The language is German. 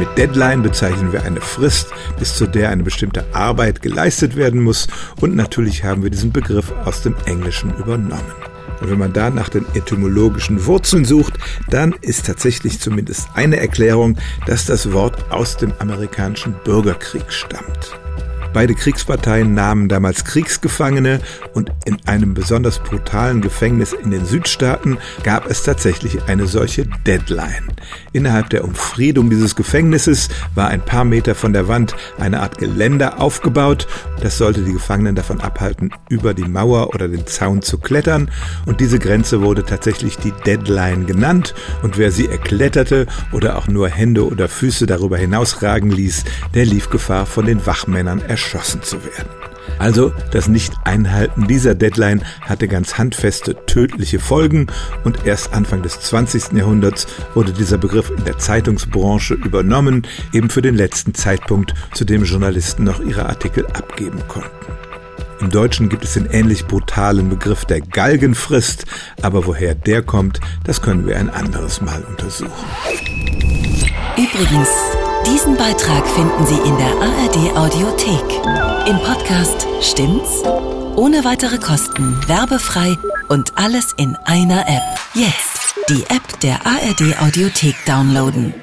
Mit Deadline bezeichnen wir eine Frist, bis zu der eine bestimmte Arbeit geleistet werden muss und natürlich haben wir diesen Begriff aus dem Englischen übernommen. Und wenn man da nach den etymologischen Wurzeln sucht, dann ist tatsächlich zumindest eine Erklärung, dass das Wort aus dem amerikanischen Bürgerkrieg stammt. Beide Kriegsparteien nahmen damals Kriegsgefangene und in einem besonders brutalen Gefängnis in den Südstaaten gab es tatsächlich eine solche Deadline. Innerhalb der Umfriedung dieses Gefängnisses war ein paar Meter von der Wand eine Art Geländer aufgebaut. Das sollte die Gefangenen davon abhalten, über die Mauer oder den Zaun zu klettern. Und diese Grenze wurde tatsächlich die Deadline genannt. Und wer sie erkletterte oder auch nur Hände oder Füße darüber hinausragen ließ, der lief Gefahr, von den Wachmännern erschossen zu werden. Also das Nicht-Einhalten dieser Deadline hatte ganz handfeste tödliche Folgen und erst Anfang des 20. Jahrhunderts wurde dieser Begriff in der Zeitungsbranche übernommen, eben für den letzten Zeitpunkt, zu dem Journalisten noch ihre Artikel abgeben konnten. Im Deutschen gibt es den ähnlich brutalen Begriff der Galgenfrist, aber woher der kommt, das können wir ein anderes Mal untersuchen. Übrigens, diesen Beitrag finden Sie in der ARD Audiothek. Im Podcast Stimmt's? Ohne weitere Kosten, werbefrei und alles in einer App. Jetzt die App der ARD Audiothek downloaden.